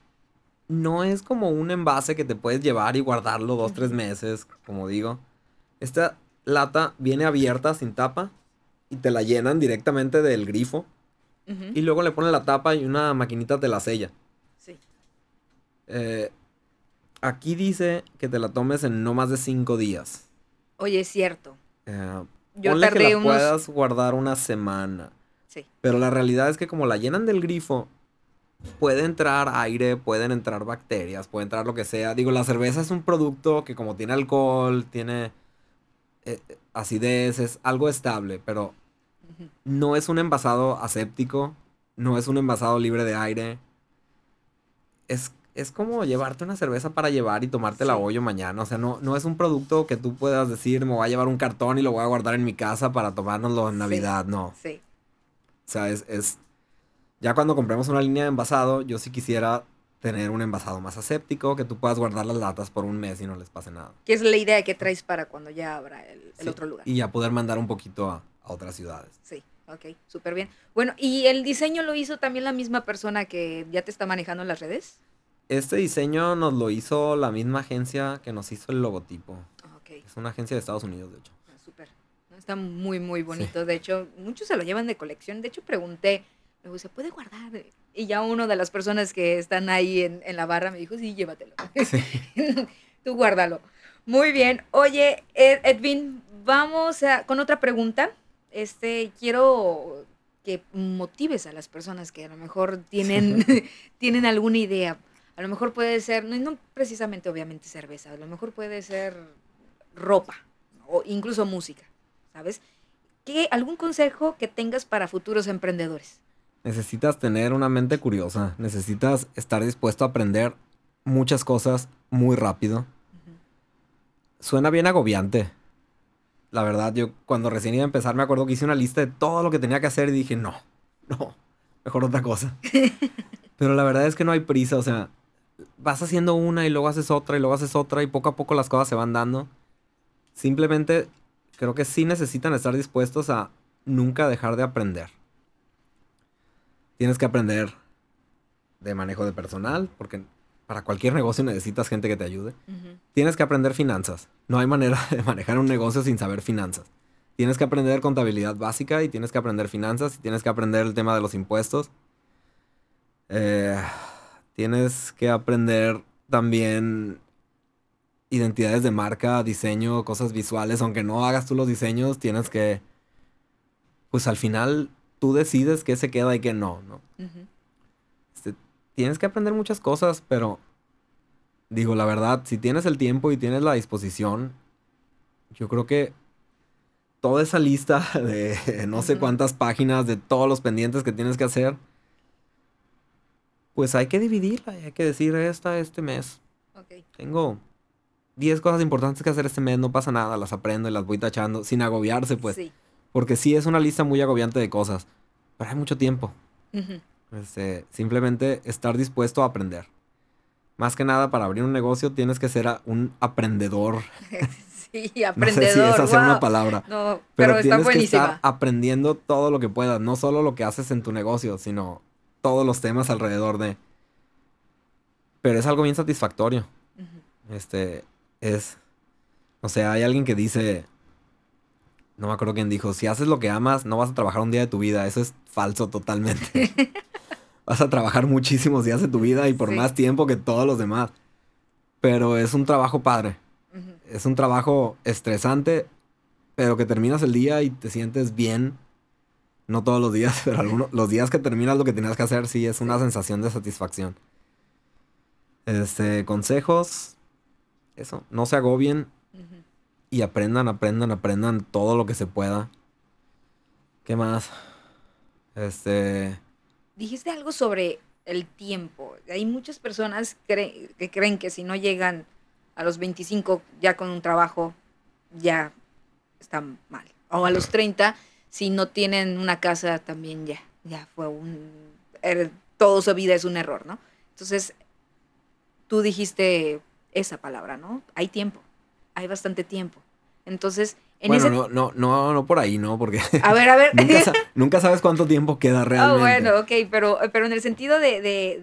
no es como un envase que te puedes llevar y guardarlo dos, tres meses, como digo. Esta lata viene abierta sin tapa y te la llenan directamente del grifo. Y luego le ponen la tapa y una maquinita te la sella. Sí. Eh, aquí dice que te la tomes en no más de cinco días. Oye, es cierto. Eh, Yo tardé que la puedas guardar una semana. Sí. Pero la realidad es que como la llenan del grifo, puede entrar aire, pueden entrar bacterias, puede entrar lo que sea. Digo, la cerveza es un producto que como tiene alcohol, tiene eh, acidez, es algo estable, pero no es un envasado aséptico, no es un envasado libre de aire. Es, es como llevarte una cerveza para llevar y tomarte la hoyo mañana. O sea, no, no es un producto que tú puedas decir, me voy a llevar un cartón y lo voy a guardar en mi casa para tomárnoslo en Navidad. No. Sí. O sea, es, es ya cuando compremos una línea de envasado, yo sí quisiera tener un envasado más aséptico, que tú puedas guardar las latas por un mes y no les pase nada. ¿Qué es la idea que traes para cuando ya abra el, otro lugar. Y ya poder mandar un poquito a, otras ciudades. Sí, ok, súper bien. Bueno, ¿y el diseño lo hizo también la misma persona que ya te está manejando en las redes? Este diseño nos lo hizo la misma agencia que nos hizo el logotipo. Okay. Es una agencia de Estados Unidos, de hecho. Ah, súper. Está muy, muy bonito. De hecho, muchos se lo llevan de colección. De hecho, pregunté ¿se puede guardar? Y ya una de las personas que están ahí en, la barra me dijo, sí, llévatelo. Tú guárdalo. Muy bien. Oye, Edwin, vamos con otra pregunta. Este, quiero que motives a las personas que a lo mejor tienen, tienen alguna idea. A lo mejor puede ser, no, no precisamente obviamente cerveza, a lo mejor puede ser ropa o incluso música, ¿sabes? ¿Qué, ¿Algún consejo que tengas para futuros emprendedores? Necesitas tener una mente curiosa, necesitas estar dispuesto a aprender muchas cosas muy rápido. Suena bien agobiante. La verdad, yo cuando recién iba a empezar me acuerdo que hice una lista de todo lo que tenía que hacer y dije, no, no, mejor otra cosa. Pero la verdad es que no hay prisa, o sea, vas haciendo una y luego haces otra y luego haces otra y poco a poco las cosas se van dando. Simplemente creo que sí necesitan estar dispuestos a nunca dejar de aprender tienes que aprender de manejo de personal, porque para cualquier negocio necesitas gente que te ayude. Tienes que aprender finanzas. No hay manera de manejar un negocio sin saber finanzas. Tienes que aprender contabilidad básica y tienes que aprender finanzas y tienes que aprender el tema de los impuestos. Eh, tienes que aprender también identidades de marca, diseño, cosas visuales. Aunque no hagas tú los diseños, tienes que, pues al final tú decides qué se queda y qué no, ¿no? Este, tienes que aprender muchas cosas, pero digo, la verdad, si tienes el tiempo y tienes la disposición, yo creo que toda esa lista de no sé cuántas páginas, de todos los pendientes que tienes que hacer, pues hay que dividirla, hay que decir esta este mes. Tengo 10 cosas importantes que hacer este mes, no pasa nada, las aprendo y las voy tachando sin agobiarse, pues. Sí. Porque sí es una lista muy agobiante de cosas, pero hay mucho tiempo. Este, simplemente estar dispuesto a aprender. Más que nada, para abrir un negocio tienes que ser un aprendedor. sí, aprendedor. No sé si esa una palabra. No, pero, pero tienes que estar aprendiendo todo lo que puedas. No solo lo que haces en tu negocio, sino todos los temas alrededor de. Pero es algo bien satisfactorio. Este, es. O sea, hay alguien que dice no me acuerdo quién dijo, si haces lo que amas, no vas a trabajar un día de tu vida. Eso es falso totalmente. vas a trabajar muchísimos días de tu vida y por más tiempo que todos los demás. Pero es un trabajo padre. Es un trabajo estresante, pero que terminas el día y te sientes bien. No todos los días, pero algunos, los días que terminas lo que tenías que hacer, sí, es una sensación de satisfacción. Este, consejos. Eso, no se agobien y aprendan, aprendan, aprendan todo lo que se pueda. ¿Qué más? Este... Dijiste algo sobre el tiempo. Hay muchas personas que creen que si no llegan a los 25 ya con un trabajo, ya están mal. O a los 30, si no tienen una casa, también ya, ya fue un... Er, todo su vida es un error, ¿no? Entonces, tú dijiste esa palabra, ¿no? Hay tiempo, hay bastante tiempo. Entonces, en bueno, no, no, no, no por ahí, ¿no? Porque. A ver, a ver. nunca, sabes cuánto tiempo queda realmente. Oh, bueno, ok, pero, pero en el sentido de, de,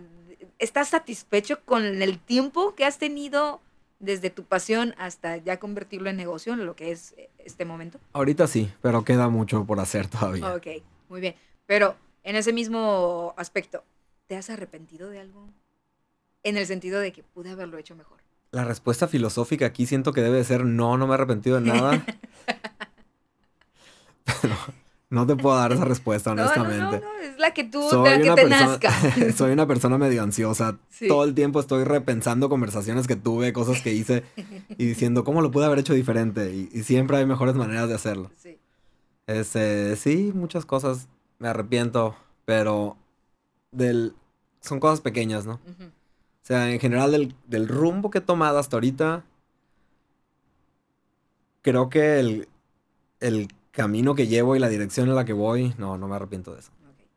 ¿Estás satisfecho con el tiempo que has tenido desde tu pasión hasta ya convertirlo en negocio, en lo que es este momento? Ahorita sí, pero queda mucho por hacer todavía. Ok, muy bien. Pero en ese mismo aspecto, ¿te has arrepentido de algo? En el sentido de que pude haberlo hecho mejor. La respuesta filosófica aquí siento que debe ser no, no me he arrepentido de nada. No te puedo dar esa respuesta, honestamente. No, no, no, es la que tú, soy que te nazca. soy una persona medio ansiosa. Todo el tiempo estoy repensando conversaciones que tuve, cosas que hice y diciendo cómo lo pude haber hecho diferente. Y, siempre hay mejores maneras de hacerlo. Sí. Este, sí, muchas cosas me arrepiento, pero del, son cosas pequeñas, ¿no? O sea, en general del, rumbo que he tomado hasta ahorita, creo que el, el, camino que llevo y la dirección en la que voy, no, no me arrepiento de eso.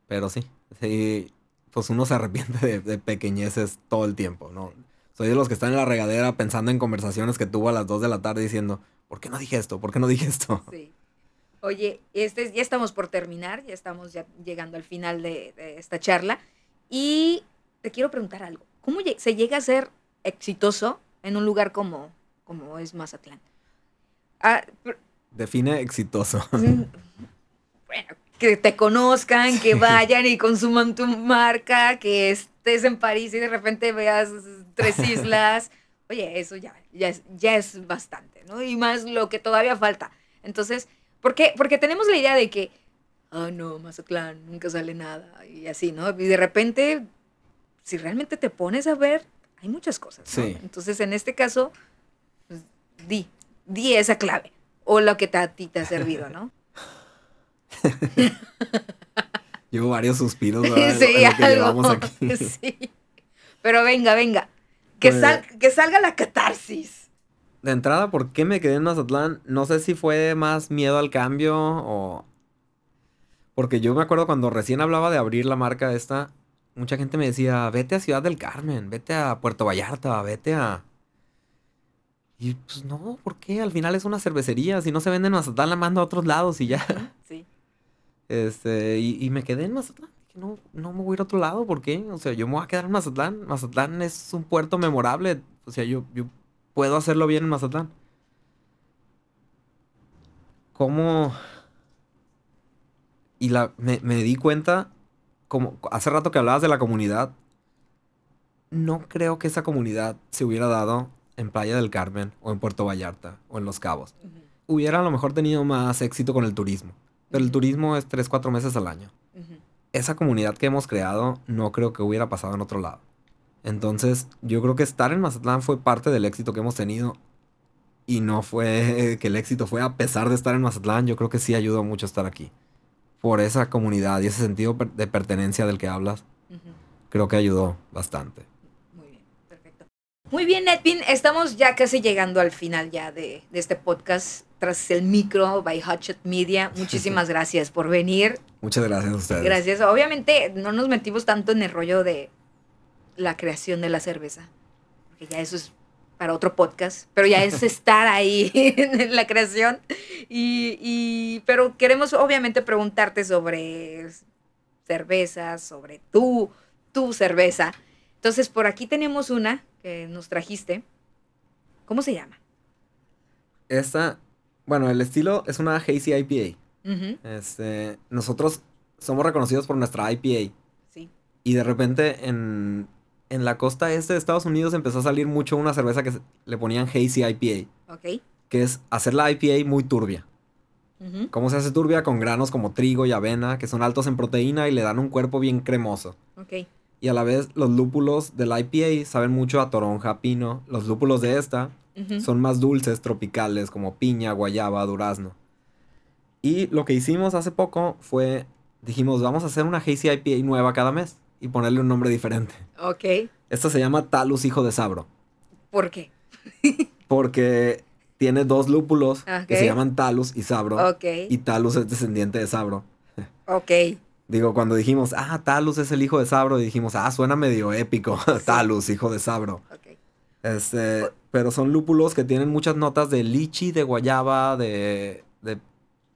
Pero sí, sí, pues uno se arrepiente de, pequeñeces todo el tiempo, ¿no? Soy de los que están en la regadera pensando en conversaciones que tuvo a las 2 de la tarde diciendo, ¿por qué no dije esto? ¿Por qué no dije esto? Sí. Oye, este, ya estamos por terminar, ya estamos ya llegando al final de esta charla. Y te quiero preguntar algo. ¿Cómo se llega a ser exitoso en un lugar como, como es Mazatlán? Ah, Define exitoso. Bueno, que te conozcan, que vayan y consuman tu marca, que estés en París y de repente veas tres islas. Oye, eso ya, ya, es, ya es bastante, ¿no? Y más lo que todavía falta. Entonces, ¿por qué? Porque tenemos la idea de que, ah, no, Mazatlán, nunca sale nada y así, ¿no? Y de repente si realmente te pones a ver, hay muchas cosas. Sí. Entonces, en este caso, pues, di, di esa clave o lo que a ti te ha servido, ¿no? Llevo varios suspiros. Sí, algo. Aquí. sí. Pero venga, venga. Que, pues, que salga la catarsis. De entrada, ¿por qué me quedé en Mazatlán? No sé si fue más miedo al cambio o... Porque yo me acuerdo cuando recién hablaba de abrir la marca esta, mucha gente me decía, vete a Ciudad del Carmen, vete a Puerto Vallarta, vete a... Y pues no, ¿por qué? Al final es una cervecería, si no se venden en Mazatlán la mando a otros lados y ya. Sí. Este, y, me quedé en Mazatlán. no, no me voy a ir a otro lado, ¿por qué? O sea, yo me voy a quedar en Mazatlán. Mazatlán es un puerto memorable. O sea, yo, yo puedo hacerlo bien en Mazatlán. ¿Cómo? Y la, me, me di cuenta como hace rato que hablabas de la comunidad, no creo que esa comunidad se hubiera dado en Playa del Carmen o en Puerto Vallarta o en Los Cabos. Hubiera a lo mejor tenido más éxito con el turismo, pero el turismo es 3, 4 meses al año. Esa comunidad que hemos creado no creo que hubiera pasado en otro lado. Entonces, yo creo que estar en Mazatlán fue parte del éxito que hemos tenido y no fue que el éxito fue a pesar de estar en Mazatlán, yo creo que sí ayudó mucho estar aquí por esa comunidad y ese sentido de pertenencia del que hablas, creo que ayudó bastante. Muy bien, Edwin, estamos ya casi llegando al final ya de, este podcast tras el micro by Hotshot Media. Muchísimas gracias por venir. Muchas gracias a ustedes. Gracias. Obviamente no nos metimos tanto en el rollo de la creación de la cerveza, porque ya eso es para otro podcast, pero ya es estar ahí en la creación. Y, pero queremos obviamente preguntarte sobre cervezas, sobre tu, tu cerveza. Entonces, por aquí tenemos una que nos trajiste. ¿Cómo se llama? Esta, bueno, el estilo es una Hazy IPA. este, nosotros somos reconocidos por nuestra IPA. Sí. Y de repente en en la costa este de Estados Unidos empezó a salir mucho una cerveza que le ponían Hazy IPA. Ok. Que es hacer la IPA muy turbia. ¿Cómo se hace turbia? Con granos como trigo y avena, que son altos en proteína y le dan un cuerpo bien cremoso. Ok. Y a la vez los lúpulos del IPA saben mucho a toronja, pino. Los lúpulos de esta. Son más dulces, tropicales, como piña, guayaba, durazno. Y lo que hicimos hace poco fue, dijimos, vamos a hacer una Hazy IPA nueva cada mes y ponerle un nombre diferente. Ok. Esta se llama Talus Hijo de Sabro, ¿Por qué? porque tiene dos lúpulos que se llaman Talus y Sabro. Ok. Y Talus es descendiente de Sabro. Ok. Digo, cuando dijimos, ah, Talus es el hijo de Sabro, y dijimos, ah, suena medio épico. Talus, hijo de Sabro. Este, pero son lúpulos que tienen muchas notas de lichi, de guayaba, de, de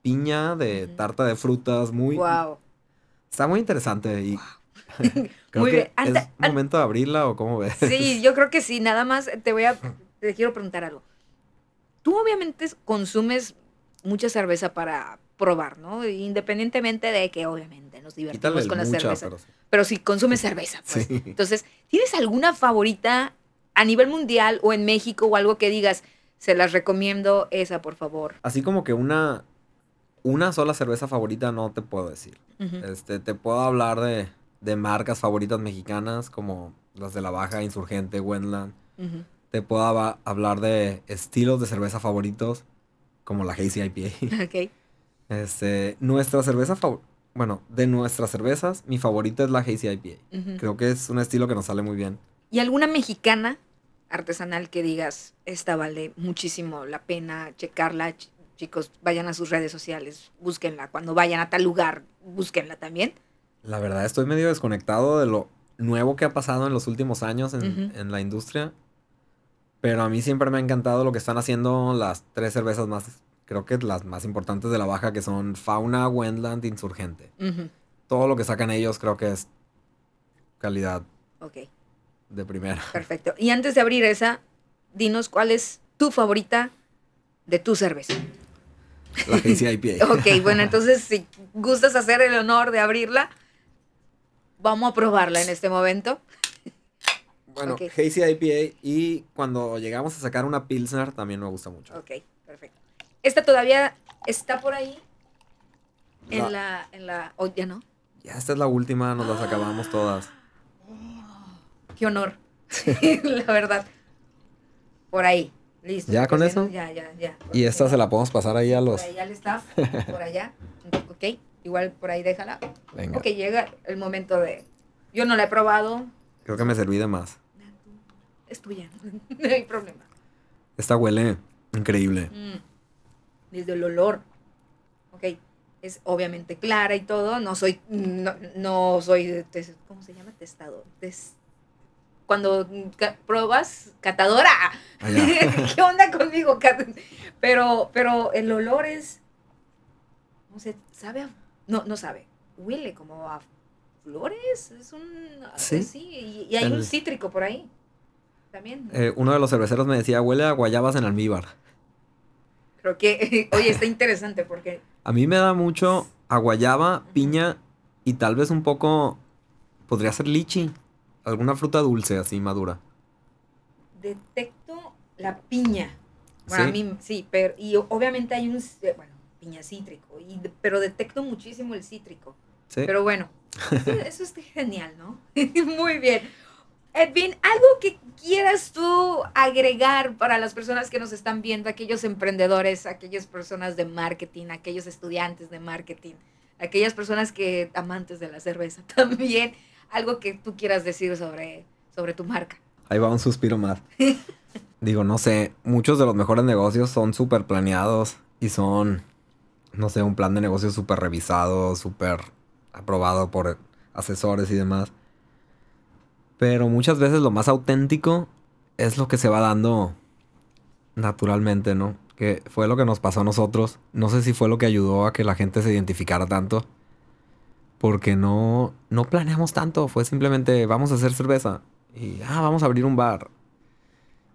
piña, de tarta de frutas. Muy, Wow. Está muy interesante y creo Muy que bien. Es momento de abrirla o cómo ves. Sí, yo creo que sí. Nada más te voy a. Te quiero preguntar algo. Tú obviamente consumes mucha cerveza para probar, ¿no? Independientemente de que obviamente nos divertimos con la cerveza. pero sí. Pero si consumes cerveza, pues. Sí. Entonces, ¿tienes alguna favorita a nivel mundial o en México o algo que digas, se las recomiendo esa, por favor? Así como que una, una sola cerveza favorita no te puedo decir. Este, te puedo hablar de, de marcas favoritas mexicanas como las de la Baja, Insurgente, Wendland. Te puedo hablar de estilos de cerveza favoritos como la Hazy IPA. Ok. Este, nuestra cerveza favorita, bueno, de nuestras cervezas, mi favorita es la Hazy IPA. Creo que es un estilo que nos sale muy bien. ¿Y alguna mexicana artesanal que digas, esta vale muchísimo la pena checarla? Ch- chicos, vayan a sus redes sociales, búsquenla. Cuando vayan a tal lugar, búsquenla también. La verdad estoy medio desconectado de lo nuevo que ha pasado en los últimos años en, Ujú. en la industria. Pero a mí siempre me ha encantado lo que están haciendo las tres cervezas más, creo que las más importantes de la baja, que son Fauna, Wendland, Insurgente. Todo lo que sacan ellos creo que es calidad Ok, de primera. perfecto. Y antes de abrir esa, dinos cuál es tu favorita de tu cerveza. La Hazy IPA. Ok, bueno, entonces si gustas hacer el honor de abrirla, vamos a probarla en este momento. Bueno, Ok. Hazy IPA y cuando llegamos a sacar una Pilsner también me gusta mucho. Ok, perfecto. Esta todavía está por ahí en La- la, en la, oh, ya no. Ya esta es la última, nos las acabamos todas. Qué honor, la verdad. Por ahí, listo. ¿Ya con eso? Ya, ya, ya. Y esta se la podemos pasar ahí a Por los... ahí al staff, por allá. Ok, igual por ahí déjala. Venga, Ok, llega el momento de... Yo no la he probado. creo que me serví de más. Es tuya, no hay problema. Esta huele increíble. Mm, Desde el olor. Ok. Es obviamente clara y todo. No soy. No, no soy. ¿Cómo se llama? Testador. Tes- cuando pruebas, catadora. Ah. ¿Qué onda conmigo? Pero, pero el olor es. No sé, sabe a- No, no sabe. Huele como a flores. Es un. Sí. Sí. y, y hay un cítrico por ahí. También. Eh, uno de los cerveceros me decía, huele a guayabas en almíbar. Creo que. Oye, está interesante porque. A mí me da mucho a guayaba, piña y tal vez un poco... Podría ser lichi. Alguna fruta dulce así madura. detecto la piña. Bueno, ¿Sí? a mí sí, pero y obviamente hay un c- bueno, piña cítrico, y, pero detecto muchísimo el cítrico. Sí. Pero bueno, eso, eso está genial, ¿no? Muy bien. Edwin, algo que quieras tú agregar para las personas que nos están viendo, aquellos emprendedores, aquellas personas de marketing, aquellos estudiantes de marketing, aquellas personas que amantes de la cerveza también, algo que tú quieras decir sobre, sobre tu marca. Ahí va un suspiro más. Digo, no sé, muchos de los mejores negocios son súper planeados y son, no sé, un plan de negocio súper revisado, súper aprobado por asesores y demás. Pero muchas veces lo más auténtico es lo que se va dando naturalmente, ¿no? Que fue lo que nos pasó a nosotros. No sé si fue lo que ayudó a que la gente se identificara tanto. Porque no, no planeamos tanto. Fue simplemente, vamos a hacer cerveza. Y, ah, vamos a abrir un bar.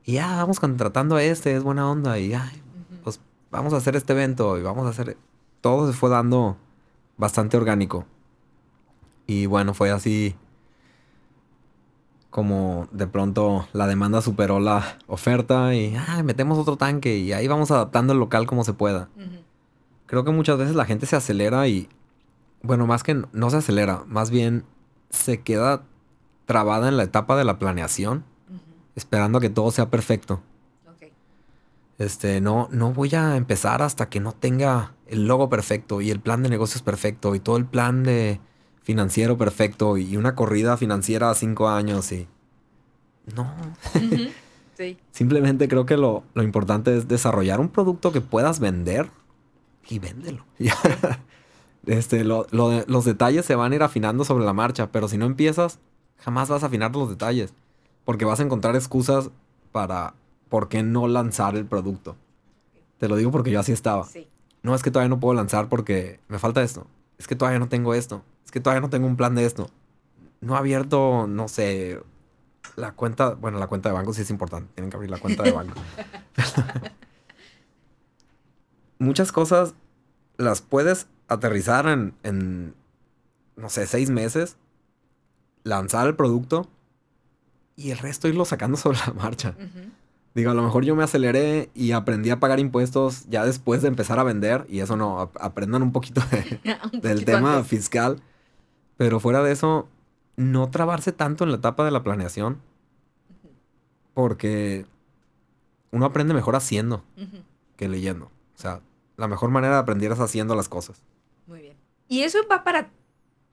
Y, ah, vamos contratando a este, es buena onda. Y, Ujú. pues vamos a hacer este evento y vamos a hacer... Todo se fue dando bastante orgánico. Y bueno, fue así como de pronto la demanda superó la oferta y ah, metemos otro tanque y ahí vamos adaptando el local como se pueda. Creo que muchas veces la gente se acelera y, bueno, más que no, no se acelera, más bien se queda trabada en la etapa de la planeación, esperando a que todo sea perfecto. Este, no, no voy a empezar hasta que no tenga el logo perfecto y el plan de negocios perfecto y todo el plan de financiero perfecto y una corrida financiera a cinco años y... No. Sí. Simplemente creo que lo, lo importante es desarrollar un producto que puedas vender y véndelo. Este, lo- lo de- los detalles se van a ir afinando sobre la marcha, pero si no empiezas, jamás vas a afinar los detalles. Porque vas a encontrar excusas para por qué no lanzar el producto. Te lo digo porque yo así estaba. Sí. No, es que todavía no puedo lanzar porque me falta esto. Es que todavía no tengo esto. Es que todavía no tengo un plan de esto. No he abierto, no sé, la cuenta. Bueno, la cuenta de banco sí es importante. Tienen que abrir la cuenta de banco. Muchas cosas las puedes aterrizar en, en, no sé, seis meses. Lanzar el producto. Y el resto irlo sacando sobre la marcha. Ujú. Digo, a lo mejor yo me aceleré y aprendí a pagar impuestos ya después de empezar a vender. Y eso no, ap- aprendan un poquito de- Un del tema antes. fiscal. Pero fuera de eso, no trabarse tanto en la etapa de la planeación. Porque uno aprende mejor haciendo que leyendo. O sea, la mejor manera de aprender es haciendo las cosas. Muy bien. Y eso va para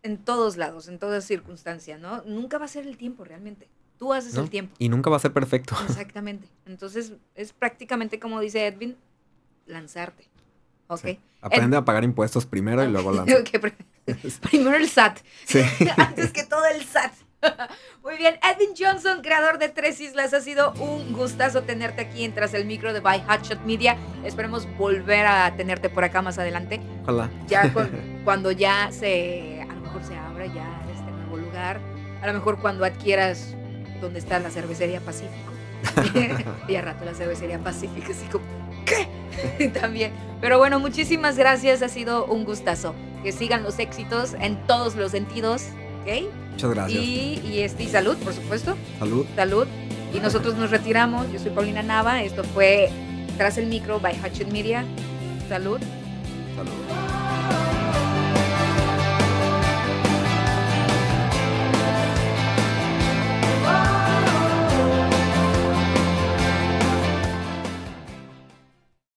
en todos lados, en todas circunstancias, ¿no? Nunca va a ser el tiempo realmente. Tú haces ¿no? el tiempo. Y nunca va a ser perfecto. Exactamente. Entonces es prácticamente como dice Edwin, lanzarte. ¿Ok? Sí. Aprende a pagar impuestos primero y luego lanza. Ok, pr- Primero el SAT. Sí. Antes que todo el SAT. Muy bien, Edwin Johnson, creador de Tres Islas, ha sido un gustazo tenerte aquí en Tras el Micro de By Hotshot Media. Esperemos volver a tenerte por acá más adelante. Ojalá. Ya cu- cuando ya se, a lo mejor se abra ya este nuevo lugar. A lo mejor cuando adquieras donde está la cervecería Pacífico. y a rato la cervecería Pacífico, así como, ¿qué? También. Pero bueno, muchísimas gracias, ha sido un gustazo. Que sigan los éxitos en todos los sentidos, ¿ok? Muchas gracias. Y, y, este, y salud, por supuesto, Salud. salud. Y nosotros nos retiramos, yo soy Paulina Nava, esto fue Tras el Micro by Hatchet Media. Salud. Salud.